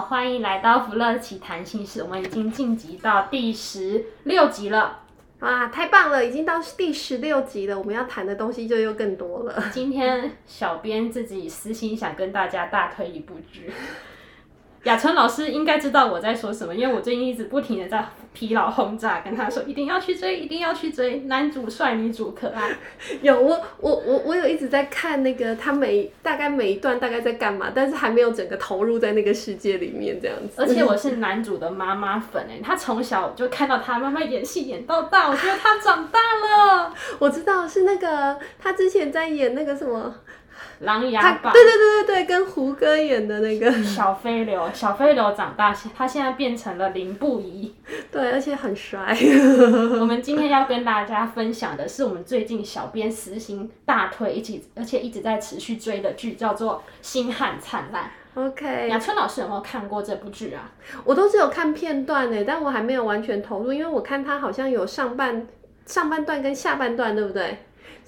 好，欢迎来到福乐奇谈心事。我们已经晋级到第十六集了，哇，太棒了，已经到第十六集了。我们要谈的东西就又更多了。今天小编自己私心想跟大家大推一部剧。雅春老师应该知道我在说什么，因为我最近一直不停的在疲劳轰炸，跟他说一定要去追，一定要去追，男主帅，女主可爱。有我我我我有一直在看那个他每大概每一段大概在干嘛，但是还没有整个投入在那个世界里面这样子。而且我是男主的妈妈粉哎，他从小就看到他妈妈演戏演到大，我觉得他长大了。我知道是那个他之前在演那个什么。琅琊榜，对对对对对，跟胡歌演的那个小飞流，小飞流长大，他现在变成了林不疑，对，而且很帅。我们今天要跟大家分享的是我们最近小编私心大推，一起而且一直在持续追的剧，叫做《星汉灿烂》。OK，雅春老师有没有看过这部剧啊？我都是有看片段诶，但我还没有完全投入，因为我看他好像有上半上半段跟下半段，对不对？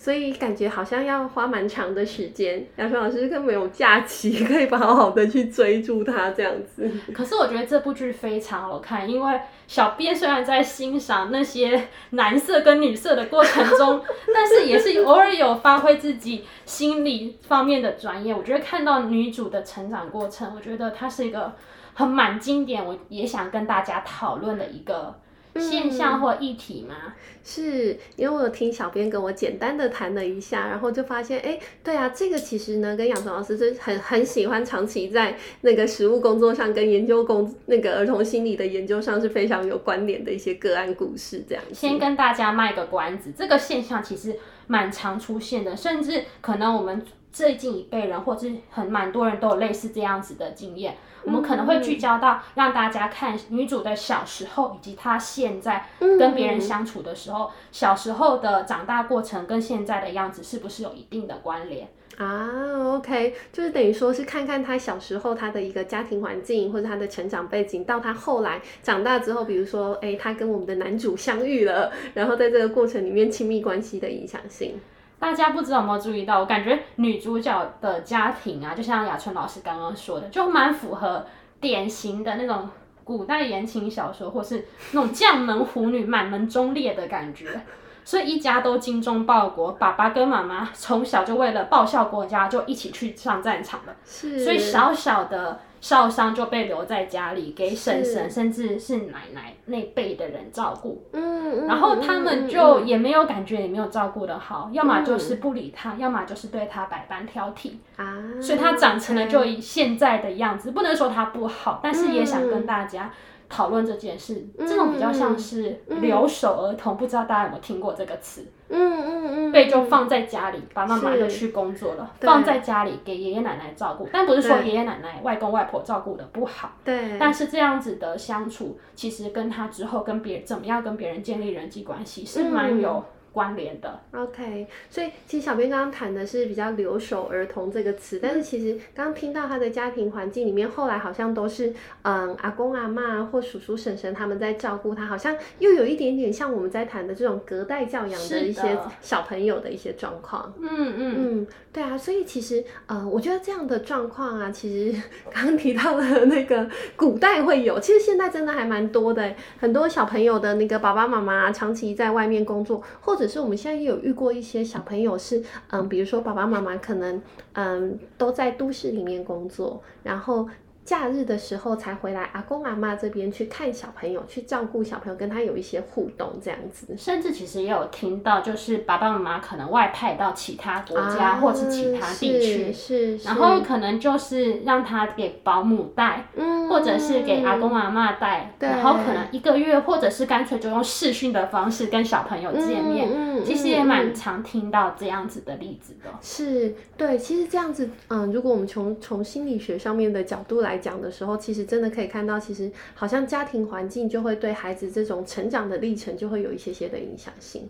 所以感觉好像要花蛮长的时间，杨春老师根本有假期可以好好的去追逐他这样子。可是我觉得这部剧非常好看，因为小编虽然在欣赏那些男色跟女色的过程中，但是也是偶尔有发挥自己心理方面的专业。我觉得看到女主的成长过程，我觉得它是一个很蛮经典，我也想跟大家讨论的一个。现象或议题吗？嗯、是因为我有听小编跟我简单的谈了一下，然后就发现，哎、欸，对啊，这个其实呢，跟雅春老师是很很喜欢长期在那个实务工作上跟研究工那个儿童心理的研究上是非常有关联的一些个案故事。这样，先跟大家卖个关子，这个现象其实蛮常出现的，甚至可能我们最近一辈人或者是很蛮多人都有类似这样子的经验。我们可能会聚焦到让大家看女主的小时候，以及她现在跟别人相处的时候，小时候的长大过程跟现在的样子是不是有一定的关联啊？OK，就是等于说是看看她小时候她的一个家庭环境或者她的成长背景，到她后来长大之后，比如说，哎，她跟我们的男主相遇了，然后在这个过程里面亲密关系的影响性。大家不知道有没有注意到，我感觉女主角的家庭啊，就像雅春老师刚刚说的，就蛮符合典型的那种古代言情小说，或是那种将门虎女满门忠烈的感觉。所以一家都精忠报国，爸爸跟妈妈从小就为了报效国家，就一起去上战场了。是，所以小小的。少商就被留在家里，给婶婶甚至是奶奶那辈的人照顾。嗯，然后他们就也没有感觉，也没有照顾的好，嗯、要么就是不理他，嗯、要么就是对他百般挑剔。啊，所以他长成了就现在的样子，不能说他不好，但是也想跟大家讨论这件事。嗯、这种比较像是留守儿童，嗯、不知道大家有没有听过这个词？嗯嗯嗯，被就放在家里，爸爸妈妈就去工作了，放在家里给爷爷奶奶照顾，但不是说爷爷奶奶、外公外婆照顾的不好，对，但是这样子的相处，其实跟他之后跟别人怎么样跟别人建立人际关系是蛮有。关联的，OK，所以其实小编刚刚谈的是比较留守儿童这个词，但是其实刚刚听到他的家庭环境里面，后来好像都是嗯阿公阿妈或叔叔婶婶他们在照顾他，好像又有一点点像我们在谈的这种隔代教养的一些小朋友的一些状况。嗯嗯。嗯，对啊，所以其实呃，我觉得这样的状况啊，其实刚刚提到的那个古代会有，其实现在真的还蛮多的，很多小朋友的那个爸爸妈妈长期在外面工作，或者可是我们现在也有遇过一些小朋友是，嗯，比如说爸爸妈妈可能，嗯，都在都市里面工作，然后假日的时候才回来阿公阿妈这边去看小朋友，去照顾小朋友，跟他有一些互动这样子。甚至其实也有听到，就是爸爸妈妈可能外派到其他国家、啊、或是其他地区，是，是，然后可能就是让他给保姆带，嗯，或者是给阿公阿妈带，然后可能一个月，或者是干脆就用视讯的方式跟小朋友见面。嗯，嗯，其实也蛮常听到这样子的例子的。是，对，其实这样子，嗯，如果我们从从心理学上面的角度来。来讲的时候，其实真的可以看到，其实好像家庭环境就会对孩子这种成长的历程就会有一些些的影响性。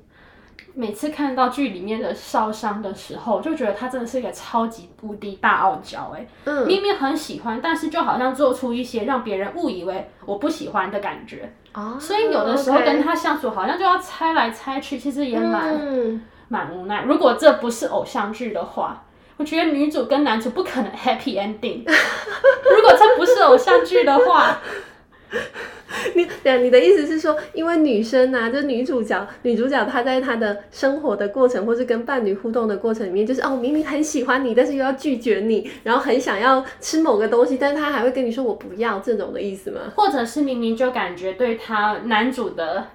每次看到剧里面的少商的时候，就觉得他真的是一个超级无敌大傲娇哎，嗯，明明很喜欢，但是就好像做出一些让别人误以为我不喜欢的感觉啊，所以有的时候跟他相处，好像就要猜来猜去，其实也蛮蛮、嗯、无奈。如果这不是偶像剧的话。我觉得女主跟男主不可能 happy ending。如果这不是偶像剧的话，你对，你的意思是说，因为女生啊，就是女主角，女主角她在她的生活的过程，或是跟伴侣互动的过程里面，就是哦，明明很喜欢你，但是又要拒绝你，然后很想要吃某个东西，但是她还会跟你说我不要这种的意思吗？或者是明明就感觉对他男主的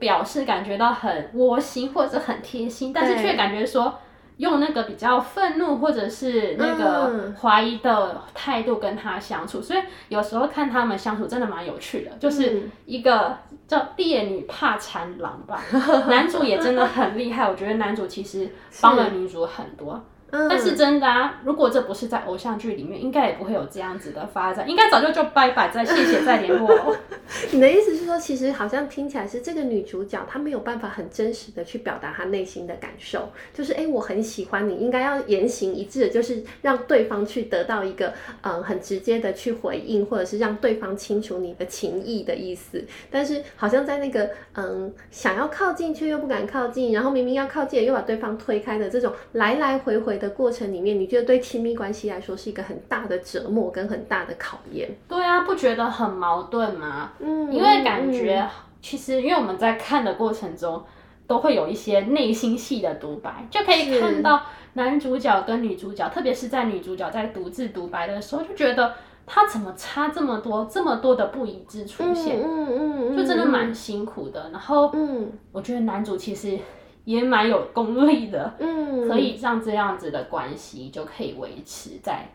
表示感觉到很窝心或者很贴心，但是却感觉说。用那个比较愤怒或者是那个怀疑的态度跟他相处，嗯，所以有时候看他们相处真的蛮有趣的，就是一个叫烈女怕缠郎吧，男主也真的很厉害，我觉得男主其实帮了女主很多。但是真的啊，如果这不是在偶像剧里面，应该也不会有这样子的发展，应该早就就拜拜再谢谢再联络。你的意思是说，其实好像听起来是这个女主角她没有办法很真实的去表达她内心的感受，就是哎、欸，我很喜欢你，应该要言行一致的，就是让对方去得到一个嗯很直接的去回应，或者是让对方清楚你的情意的意思。但是好像在那个嗯想要靠近却又不敢靠近，然后明明要靠近又把对方推开的这种来来回回的过程里面，你觉得对亲密关系来说是一个很大的折磨跟很大的考验？对啊，不觉得很矛盾吗？嗯，因为感觉其实因为我们在看的过程中，都会有一些内心戏的独白，就可以看到男主角跟女主角，特别是在女主角在独自独白的时候，就觉得他怎么差这么多，这么多的不一致出现，嗯嗯，嗯，就真的蛮辛苦的。然后，嗯，我觉得男主其实。也蛮有功力的，嗯，可以让这样子的关系就可以维持在，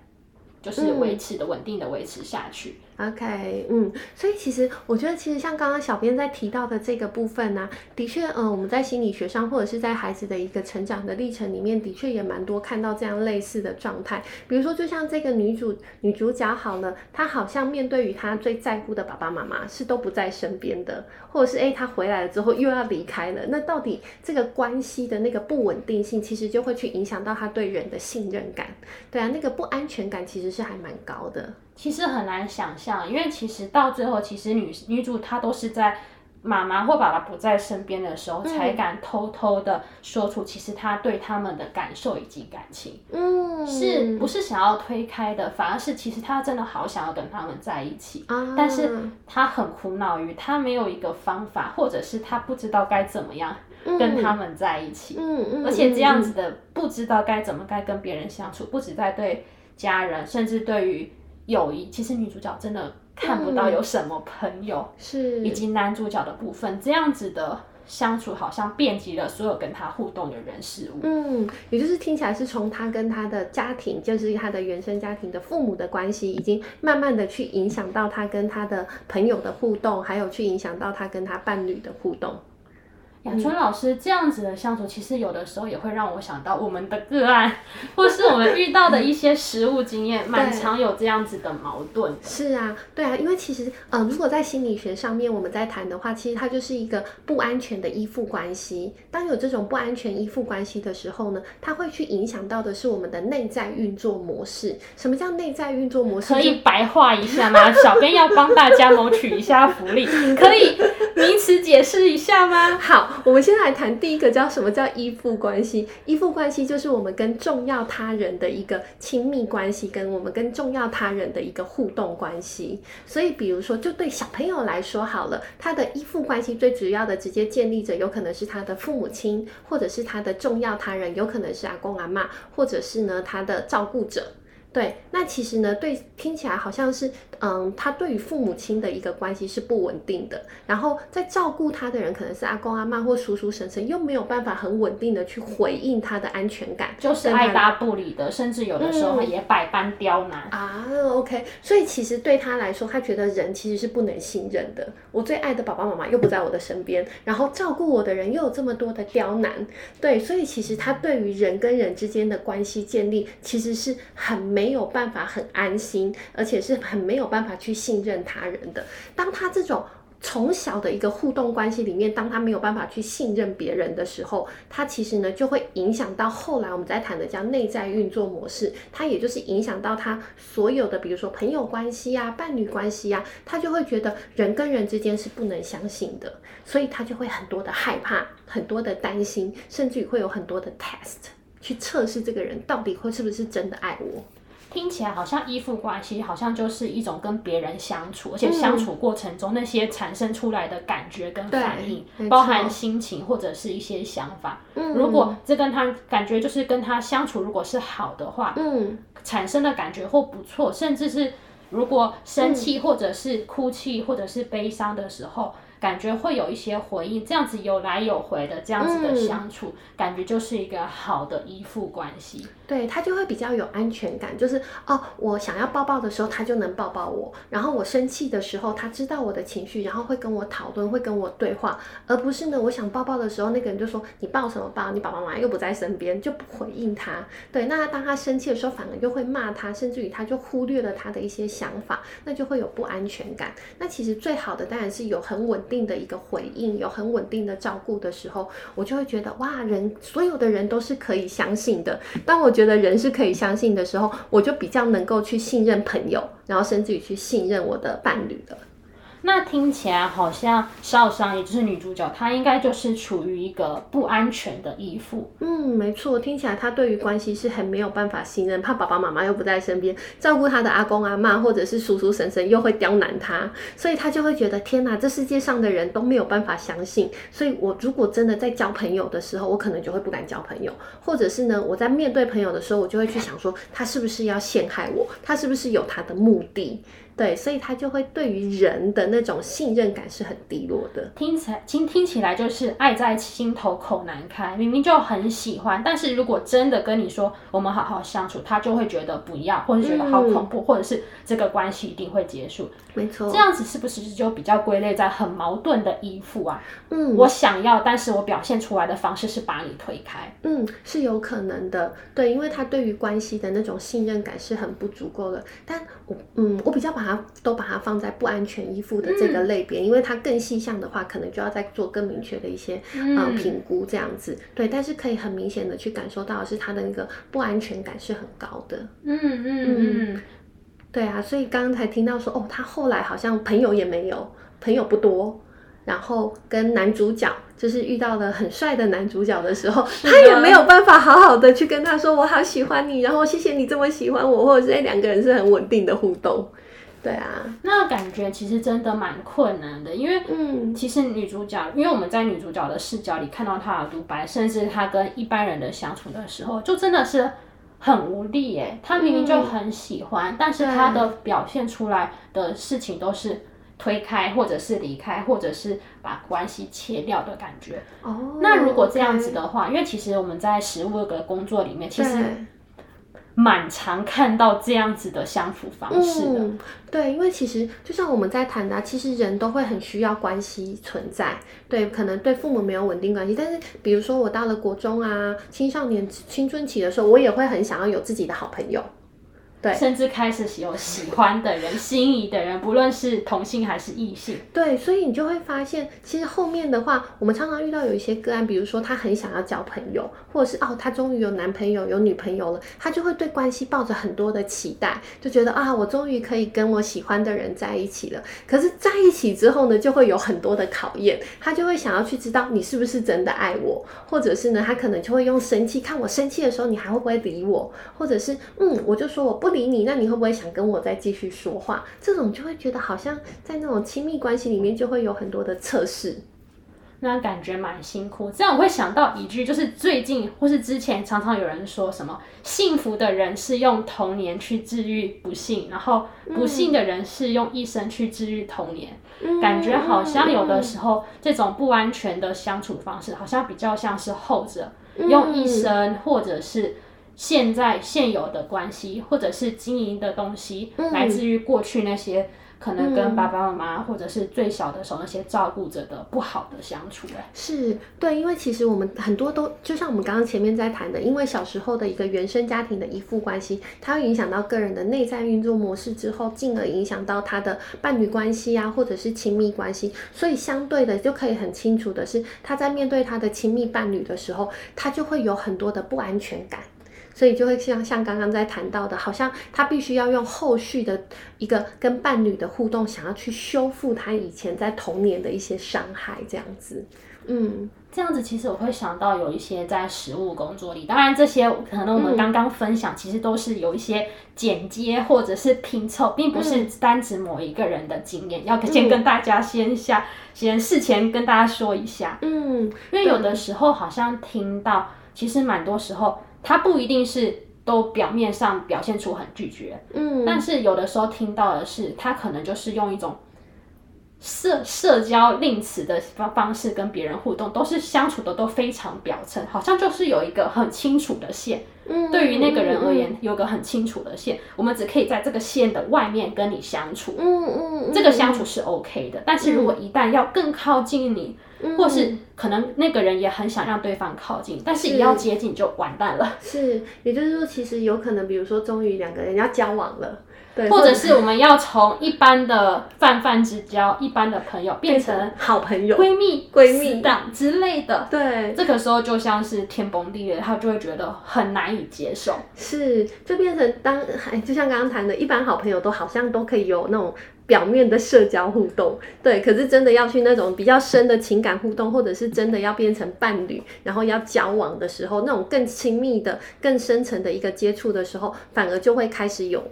就是维持的稳定的维持下去。OK，嗯，所以其实我觉得，其实像刚刚小编在提到的这个部分呢、的确，嗯，我们在心理学上或者是在孩子的一个成长的历程里面，的确也蛮多看到这样类似的状态。比如说，就像这个女主女主角好了，她好像面对于她最在乎的爸爸妈妈是都不在身边的，或者是诶，她回来了之后又要离开了，那到底这个关系的那个不稳定性，其实就会去影响到她对人的信任感。对啊，那个不安全感其实是还蛮高的。其实很难想象，因为其实到最后，其实女女主她都是在妈妈或爸爸不在身边的时候，才敢偷偷的说出其实她对他们的感受以及感情。嗯，是不是想要推开的？反而是其实她真的好想要跟他们在一起，啊、但是她很苦恼于她没有一个方法，或者是她不知道该怎么样跟他们在一起。嗯嗯，而且这样子的不知道该怎么该跟别人相处，不止在对家人，甚至对于。友谊其实女主角真的看不到有什么朋友，嗯、是以及男主角的部分这样子的相处，好像遍及了所有跟他互动的人事物。嗯，也就是听起来是从他跟他的家庭，就是他的原生家庭的父母的关系，已经慢慢的去影响到他跟他的朋友的互动，还有去影响到他跟他伴侣的互动。雅春老师这样子的相处，其实有的时候也会让我想到我们的个案，或是我们遇到的一些实务经验，蛮常有这样子的矛盾。是啊，对啊，因为其实，嗯、呃，如果在心理学上面我们在谈的话，其实它就是一个不安全的依附关系。当有这种不安全依附关系的时候呢，它会去影响到的是我们的内在运作模式。什么叫内在运作模式？可以白话一下吗？小编要帮大家谋取一下福利，可以 名词解释一下吗？好。我们先来谈第一个，叫什么叫依附关系？依附关系就是我们跟重要他人的一个亲密关系，跟我们跟重要他人的一个互动关系。所以，比如说，就对小朋友来说好了，他的依附关系最主要的直接建立者，有可能是他的父母亲，或者是他的重要他人，有可能是阿公阿妈，或者是呢他的照顾者。对，那。其实呢，对，听起来好像是，嗯，他对于父母亲的一个关系是不稳定的，然后在照顾他的人可能是阿公阿妈或叔叔婶婶，又没有办法很稳定的去回应他的安全感，就是爱搭不理的，甚至有的时候也百般刁难、嗯、啊。OK，所以其实对他来说，他觉得人其实是不能信任的。我最爱的爸爸妈妈又不在我的身边，然后照顾我的人又有这么多的刁难，对，所以其实他对于人跟人之间的关系建立，其实是很没有办办法很安心，而且是很没有办法去信任他人的。当他这种。从小的一个互动关系里面，当他没有办法去信任别人的时候，他其实呢就会影响到后来我们在谈的叫内在运作模式，他也就是影响到他所有的，比如说朋友关系啊、伴侣关系啊，他就会觉得人跟人之间是不能相信的，所以他就会很多的害怕、很多的担心，甚至于会有很多的 test 去测试这个人到底会是不是真的爱我。听起来好像依附关系，好像就是一种跟别人相处，而且相处过程中那些产生出来的感觉跟反应，包含心情或者是一些想法。嗯，如果这跟他感觉就是跟他相处，如果是好的话，嗯，产生的感觉或不错，甚至是如果生气或者是哭泣或者是悲伤的时候。感觉会有一些回应，这样子有来有回的这样子的相处，嗯、感觉就是一个好的依附关系。对，他就会比较有安全感，就是哦，我想要抱抱的时候，他就能抱抱我；然后我生气的时候，他知道我的情绪，然后会跟我讨论，会跟我对话，而不是呢，我想抱抱的时候，那个人就说你抱什么抱？你爸爸妈妈又不在身边，就不回应他。对，那当他生气的时候，反而又会骂他，甚至于他就忽略了他的一些想法，那就会有不安全感。那其实最好的当然是有很稳定的一个回应，有很稳定的照顾的时候，我就会觉得哇，人所有的人都是可以相信的。当我觉得人是可以相信的时候，我就比较能够去信任朋友，然后甚至于去信任我的伴侣了。那听起来好像少商，也就是女主角，她应该就是处于一个不安全的依附。嗯，没错，听起来她对于关系是很没有办法信任，怕爸爸妈妈又不在身边，照顾她的阿公阿嬷或者是叔叔婶婶又会刁难她，所以她就会觉得天哪，这世界上的人都没有办法相信。所以我如果真的在交朋友的时候，我可能就会不敢交朋友，或者是呢，我在面对朋友的时候，我就会去想说，他是不是要陷害我？他是不是有他的目的？对，所以他就会对于人的那种信任感是很低落的。听起来，听听起来就是爱在心头口难开，明明就很喜欢，但是如果真的跟你说我们好好相处，他就会觉得不要，或者觉得好恐怖，嗯、或者是这个关系一定会结束。没错，这样子是不是就比较归类在很矛盾的依附啊？嗯，我想要，但是我表现出来的方式是把你推开。嗯，是有可能的。对，因为他对于关系的那种信任感是很不足够的。但我，嗯，我比较把。它都把它放在不安全依附的这个类别，嗯、因为它更细项的话，可能就要再做更明确的一些、嗯、呃评估这样子。对，但是可以很明显的去感受到是他的那个不安全感是很高的。嗯嗯嗯，嗯对啊，所以刚刚才听到说，哦，他后来好像朋友也没有，朋友不多。然后跟男主角就是遇到了很帅的男主角的时候，他也没有办法好好的去跟他说我好喜欢你，然后谢谢你这么喜欢我，或者是两个人是很稳定的互动。对啊，那感觉其实真的蛮困难的，因为嗯，其实女主角，因为我们在女主角的视角里看到她的独白，甚至她跟一般人的相处的时候，就真的是很无力耶。她明明就很喜欢，嗯、但是她的表现出来的事情都是。推开，或者是离开，或者是把关系切掉的感觉。哦，oh, 那如果这样子的话.因为其实我们在实务的工作里面，其实蛮常看到这样子的相处方式的。对，因为其实就像我们在谈的啊，其实人都会很需要关系存在。对，可能对父母没有稳定关系，但是比如说我到了国中啊、青少年、青春期的时候，我也会很想要有自己的好朋友。对，甚至开始有喜欢的人、心仪的人，不论是同性还是异性。对，所以你就会发现，其实后面的话，我们常常遇到有一些个案，比如说他很想要交朋友，或者是哦，他终于有男朋友、有女朋友了，他就会对关系抱着很多的期待，就觉得啊，我终于可以跟我喜欢的人在一起了。可是在一起之后呢，就会有很多的考验，他就会想要去知道你是不是真的爱我，或者是呢，他可能就会用生气，看我生气的时候，你还会不会理我，或者是嗯，我就说我不。不理你，那你会不会想跟我再继续说话？这种就会觉得好像在那种亲密关系里面就会有很多的测试。那感觉蛮辛苦。这样我会想到一句，就是最近或是之前常常有人说什么，幸福的人是用童年去治愈不幸，然后不幸的人是用一生去治愈童年。嗯、感觉好像有的时候这种不安全的相处方式，好像比较像是后者，用一生或者是现在现有的关系，或者是经营的东西，来自于过去那些。可能跟爸爸妈妈或者是最小的时候那些照顾者的不好的相处，哎，是对，因为其实我们很多都就像我们刚刚前面在谈的，因为小时候的一个原生家庭的依附关系，它会影响到个人的内在运作模式之后，进而影响到他的伴侣关系啊，或者是亲密关系，所以相对的就可以很清楚的是，他在面对他的亲密伴侣的时候，他就会有很多的不安全感。所以就会像像刚刚在谈到的，好像他必须要用后续的一个跟伴侣的互动，想要去修复他以前在童年的一些伤害，这样子。嗯，这样子其实我会想到有一些在实务工作里，当然这些可能我们刚刚分享，其实都是有一些剪接或者是拼凑，并不是单指某一个人的经验。要先跟大家先下先事前跟大家说一下，嗯，因为有的时候好像听到，其实蛮多时候。他不一定是都表面上表现出很拒绝，嗯，但是有的时候听到的是，他可能就是用一种社社交令词的方方式跟别人互动，都是相处的都非常表层，好像就是有一个很清楚的线。嗯，对于那个人而言，有个很清楚的线，我们只可以在这个线的外面跟你相处。嗯嗯，这个相处是 OK 的。但是如果一旦要更靠近你，或是可能那个人也很想让对方靠近，但是一要接近就完蛋了。是，也就是说，其实有可能，比如说，终于两个人要交往了。或者是我们要从一般的泛泛之交、一般的朋友变成好朋友、闺蜜、闺蜜档之类的。对，这个时候就像是天崩地裂，他就会觉得很难以接受。是，就变成当，就像刚刚谈的，一般好朋友都好像都可以有那种表面的社交互动，对。可是真的要去那种比较深的情感互动，或者是真的要变成伴侣，然后要交往的时候，那种更亲密的、更深层的一个接触的时候，反而就会开始有。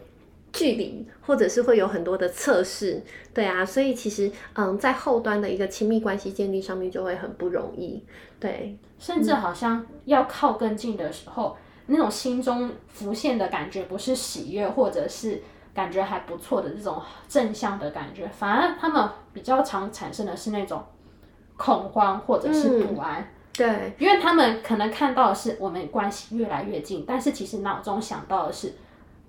距离，或者是会有很多的测试，对啊，所以其实，嗯，在后端的一个亲密关系建立上面就会很不容易，对，甚至好像要靠更近的时候，嗯、那种心中浮现的感觉不是喜悦，或者是感觉还不错的这种正向的感觉，反而他们比较常产生的是那种恐慌或者是不安，嗯、对，因为他们可能看到的是我们关系越来越近，但是其实脑中想到的是。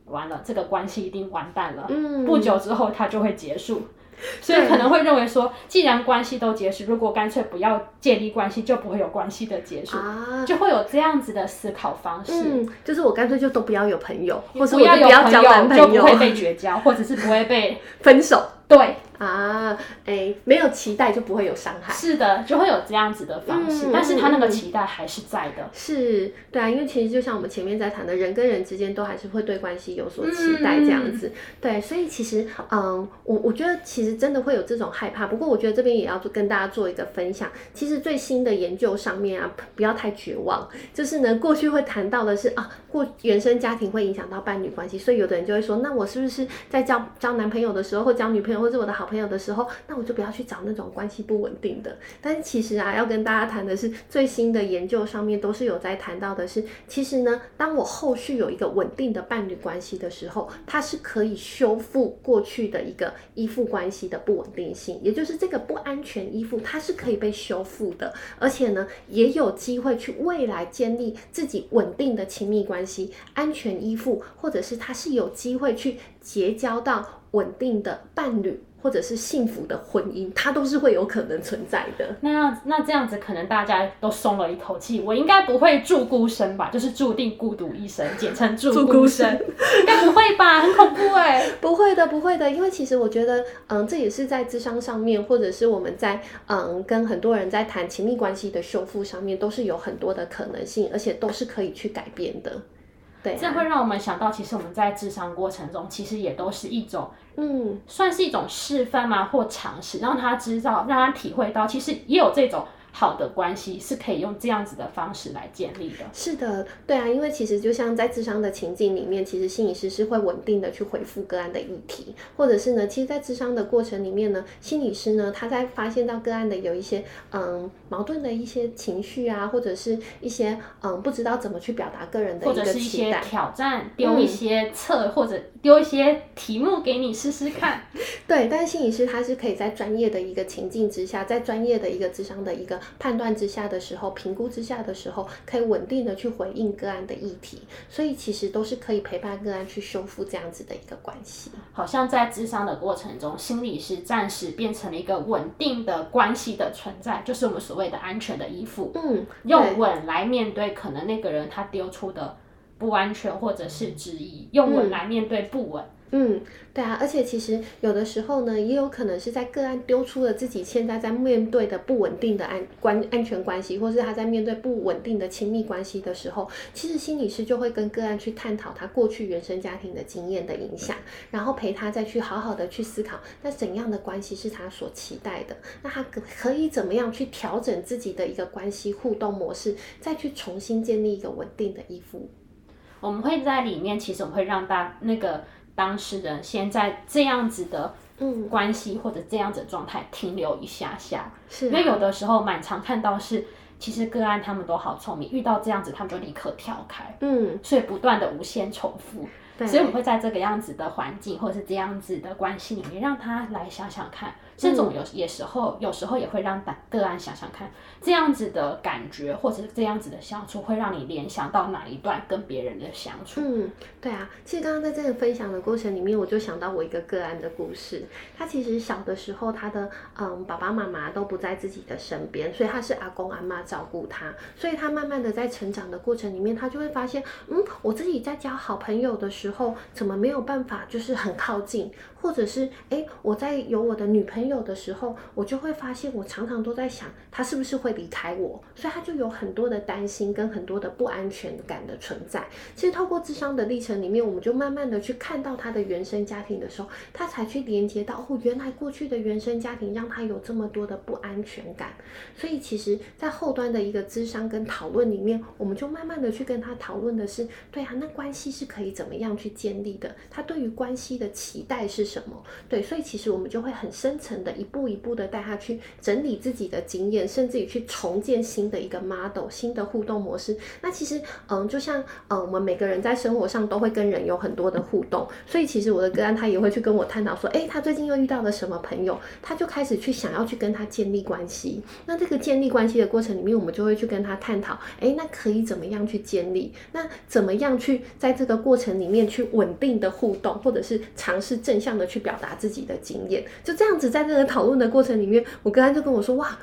完了，这个关系一定完蛋了。嗯，不久之后它就会结束，所以可能会认为说，既然关系都结束，如果干脆不要建立关系，就不会有关系的结束，啊，就会有这样子的思考方式。嗯，就是我干脆就都不要有朋友，或者不要有朋友，就不会被绝交，或者是不会被 分手。对。啊，哎、欸，没有期待就不会有伤害。是的，就会有这样子的方式，嗯、但是他那个期待还是在的。是，对啊，因为其实就像我们前面在谈的，人跟人之间都还是会对关系有所期待这样子。嗯、对，所以其实，嗯，我我觉得其实真的会有这种害怕。不过我觉得这边也要跟大家做一个分享。其实最新的研究上面啊，不要太绝望。就是呢，过去会谈到的是啊，过原生家庭会影响到伴侣关系，所以有的人就会说，那我是不是在交交男朋友的时候，或交女朋友，或者我的好朋友的时候，那我就不要去找那种关系不稳定的。但其实啊，要跟大家谈的是最新的研究上面都是有在谈到的是，其实呢，当我后续有一个稳定的伴侣关系的时候，它是可以修复过去的一个依附关系的不稳定性，也就是这个不安全依附，它是可以被修复的，而且呢，也有机会去未来建立自己稳定的亲密关系，安全依附，或者是它是有机会去结交到稳定的伴侣。或者是幸福的婚姻，它都是会有可能存在的。那那这样子，可能大家都松了一口气。我应该不会注孤生吧？就是注定孤独一生，简称注孤生。应该不会吧？很恐怖哎、欸！不会的，不会的。因为其实我觉得，嗯，这也是在智商上面，或者是我们在嗯跟很多人在谈亲密关系的修复上面，都是有很多的可能性，而且都是可以去改变的。对、啊，这会让我们想到，其实我们在智商过程中，其实也都是一种。嗯，算是一种示范嘛，或尝试让他知道，让他体会到，其实也有这种好的关系是可以用这样子的方式来建立的。是的，对啊，因为其实就像在智商的情境里面，其实心理师是会稳定的去回复个案的议题，或者是呢，其实，在智商的过程里面呢，心理师呢，他在发现到个案的有一些嗯矛盾的一些情绪啊，或者是一些嗯不知道怎么去表达个人的一个期待，或者是一些挑战，丢一些测、嗯、或者丢一些题目给你试试看。对，但是心理师他是可以在专业的一个情境之下，在专业的一个智商的一个。判断之下的时候，评估之下的时候，可以稳定的去回应个案的议题，所以其实都是可以陪伴个案去修复这样子的一个关系。好像在智商的过程中，心理师暂时变成了一个稳定的关系的存在，就是我们所谓的安全的依附。嗯，用稳来面对可能那个人他丢出的不安全或者是质疑，用稳来面对不稳。嗯嗯，对啊，而且其实有的时候呢，也有可能是在个案丢出了自己现在在面对的不稳定的安关安全关系，或是他在面对不稳定的亲密关系的时候，其实心理师就会跟个案去探讨他过去原生家庭的经验的影响，然后陪他再去好好的去思考，那怎样的关系是他所期待的，那他可可以怎么样去调整自己的一个关系互动模式，再去重新建立一个稳定的依附。我们会在里面，其实我们会让大那个。当事人先在这样子的嗯。关系或者这样子的状态停留一下下，是、啊，因为有的时候蛮常看到是，其实个案他们都好聪明，遇到这样子他们就立刻跳开，嗯，所以不断的无限重复。对。所以我们会在这个样子的环境，或者是这样子的关系里面，让他来想想看。这种有也时候，有时候也会让个案想想看，这样子的感觉，或者是这样子的相处，会让你联想到哪一段跟别人的相处。嗯，对啊。其实刚刚在这个分享的过程里面，我就想到我一个个案的故事。他其实小的时候，他的嗯爸爸妈妈都不在自己的身边，所以他是阿公阿嬷照顾他。所以他慢慢的在成长的过程里面，他就会发现，嗯，我自己在交好朋友的时候，怎么没有办法就是很靠近。或者是哎，我在有我的女朋友的时候，我就会发现，我常常都在想，她是不是会离开我，所以他就有很多的担心跟很多的不安全感的存在。其实透过智商的历程里面，我们就慢慢的去看到他的原生家庭的时候，他才去连接到哦，原来过去的原生家庭让他有这么多的不安全感。所以其实，在后端的一个智商跟讨论里面，我们就慢慢的去跟他讨论的是，对啊，那关系是可以怎么样去建立的？他对于关系的期待是什么？对，所以其实我们就会很深层的一步一步的带他去整理自己的经验，甚至于去重建新的一个 model、新的互动模式。那其实，嗯，就像，嗯，我们每个人在生活上都会跟人有很多的互动，所以其实我的个案他也会去跟我探讨说，诶，他最近又遇到了什么朋友，他就开始去想要去跟他建立关系。那这个建立关系的过程里面，我们就会去跟他探讨，诶，那可以怎么样去建立？那怎么样去在这个过程里面去稳定的互动，或者是尝试正向的。去表达自己的经验，就这样子，在这个讨论的过程里面，我刚才就跟我说：“哇，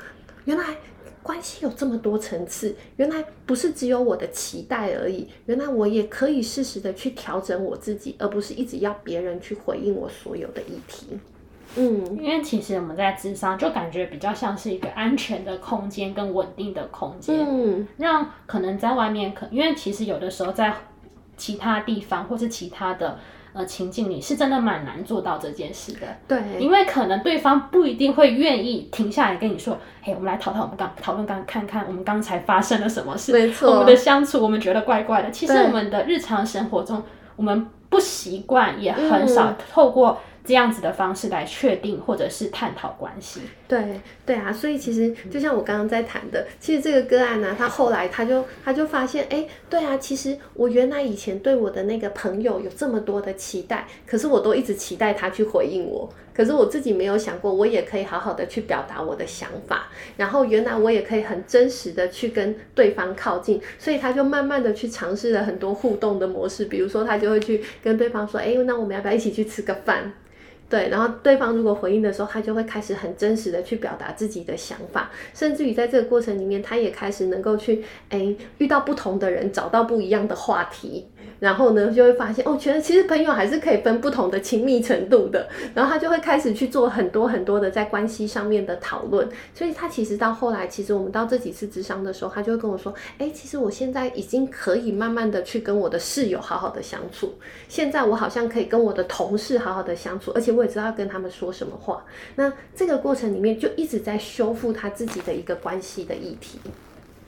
原来关系有这么多层次，原来不是只有我的期待而已，原来我也可以适时的去调整我自己，而不是一直要别人去回应我所有的议题。”嗯，因为其实我们在智商就感觉比较像是一个安全的空间跟稳定的空间，嗯，让可能在外面可，因为其实有的时候在其他地方或是其他的。呃，情境里是真的蛮难做到这件事的。对，因为可能对方不一定会愿意停下来跟你说：“嘿，我们来讨论，我们刚讨论刚看看我们刚才发生了什么事。”没错，我们的相处我们觉得怪怪的。其实我们的日常生活中，我们不习惯，也很少透过。这样子的方式来确定或者是探讨关系，对对啊，所以其实就像我刚刚在谈的，其实这个个案呢、他后来他就他就发现，哎，对啊，其实我原来以前对我的那个朋友有这么多的期待，可是我都一直期待他去回应我，可是我自己没有想过，我也可以好好的去表达我的想法，然后原来我也可以很真实的去跟对方靠近，所以他就慢慢的去尝试了很多互动的模式，比如说他就会去跟对方说，哎，那我们要不要一起去吃个饭？对，然后对方如果回应的时候，他就会开始很真实的去表达自己的想法，甚至于在这个过程里面，他也开始能够去，诶，遇到不同的人，找到不一样的话题。然后呢，就会发现哦，觉得其实朋友还是可以分不同的亲密程度的。然后他就会开始去做很多很多的在关系上面的讨论。所以他其实到后来，其实我们到这几次咨商的时候，他就会跟我说：“哎，其实我现在已经可以慢慢的去跟我的室友好好的相处。现在我好像可以跟我的同事好好的相处，而且我知道跟他们说什么话。那这个过程里面就一直在修复他自己的一个关系的议题。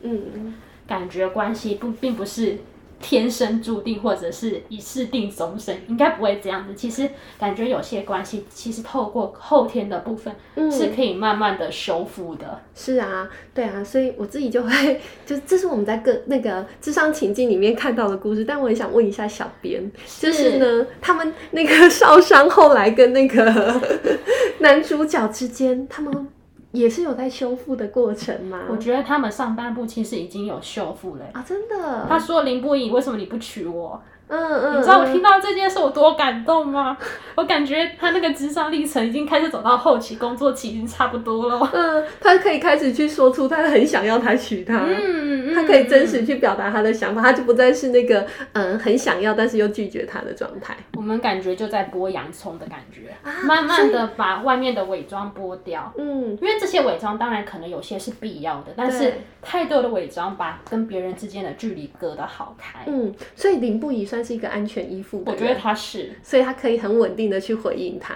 嗯，感觉关系不并不是。天生注定，或者是一世定终身，应该不会这样子。其实感觉有些关系，其实透过后天的部分，是可以慢慢的修复的。嗯。是啊，对啊，所以我自己就会，就这是我们在个那个智商情境里面看到的故事。但我也想问一下小编，就是呢，他们那个 少商后来跟那个 男主角之间，他们。也是有在修复的过程吗？我觉得他们上半部其实已经有修复了啊，真的。他说林不影，为什么你不娶我？嗯嗯，你知道我听到这件事我多感动吗？我感觉他那个智商历程已经开始走到后期，工作期已经差不多了。嗯，他可以开始去说出他很想要他娶她，嗯嗯，他可以真实去表达他的想法，他就不再是那个嗯很想要但是又拒绝他的状态。我们感觉就在剥洋葱的感觉，慢慢的把外面的伪装剥掉。嗯，因为这些伪装当然可能有些是必要的，但是太多的伪装把跟别人之间的距离隔得好开。嗯，所以林不疑。算是一个安全依附，我觉得他是，所以他可以很稳定的去回应他，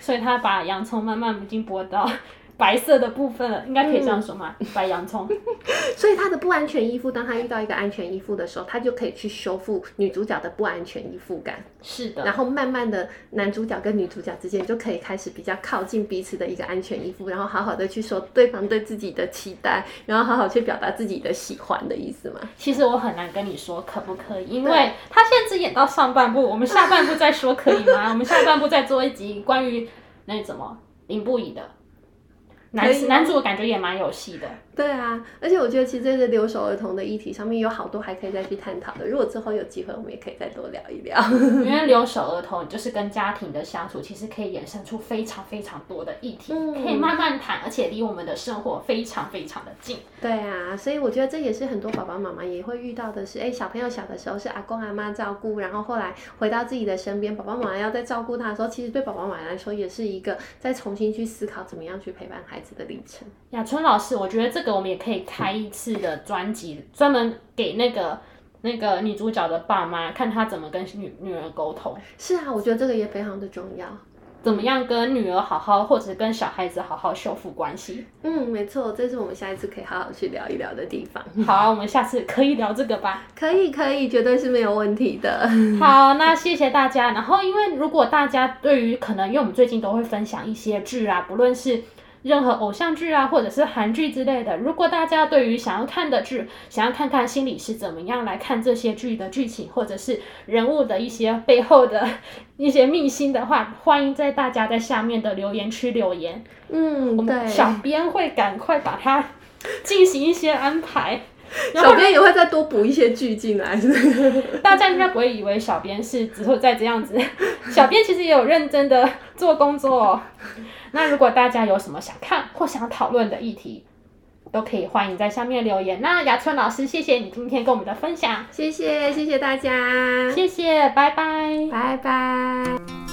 所以他把洋葱慢慢已经剥到。白色的部分了，应该可以这样说吗？嗯、白洋葱。所以他的不安全依附，当他遇到一个安全依附的时候，他就可以去修复女主角的不安全依附感。是的。然后慢慢的，男主角跟女主角之间就可以开始比较靠近彼此的一个安全依附，然后好好的去说对方对自己的期待，然后好好去表达自己的喜欢的意思嘛？其实我很难跟你说可不可以，因为他现在只演到上半部，我们下半部再说可以吗？我们下半部再做一集关于那什么林不疑的。男男主感觉也蛮有戏的。对啊，而且我觉得其实这个留守儿童的议题上面有好多还可以再去探讨的。如果之后有机会，我们也可以再多聊一聊。因为留守儿童就是跟家庭的相处，其实可以衍生出非常非常多的议题，嗯、可以慢慢谈，而且离我们的生活非常非常的近。对啊，所以我觉得这也是很多爸爸妈妈也会遇到的是，哎，小朋友小的时候是阿公阿妈照顾，然后后来回到自己的身边，爸爸妈妈要再照顾他的时候，其实对爸爸妈妈来说也是一个再重新去思考怎么样去陪伴孩子的历程。雅春老师，我觉得这个我们也可以开一次的专辑，专门给那个那个女主角的爸妈看她怎么跟女女儿沟通。是啊，我觉得这个也非常的重要。怎么样跟女儿好好，或者跟小孩子好好修复关系？嗯，没错，这是我们下一次可以好好去聊一聊的地方。好啊，我们下次可以聊这个吧？可以，可以，绝对是没有问题的。好，那谢谢大家。然后，因为如果大家对于可能，因为我们最近都会分享一些剧啊，不论是。任何偶像剧啊，或者是韩剧之类的，如果大家对于想要看的剧，想要看看心理是怎么样来看这些剧的剧情，或者是人物的一些背后的 一些秘辛的话，欢迎在大家在下面的留言区留言。嗯，我们小编会赶快把它 进行一些安排。小编也会再多补一些剧进来，大家应该不会以为小编是只会在这样子，小编其实也有认真的做工作哦。那如果大家有什么想看或想讨论的议题，都可以欢迎在下面留言。那雅春老师，谢谢你今天跟我们的分享，谢谢谢谢大家，谢谢，拜拜，拜拜。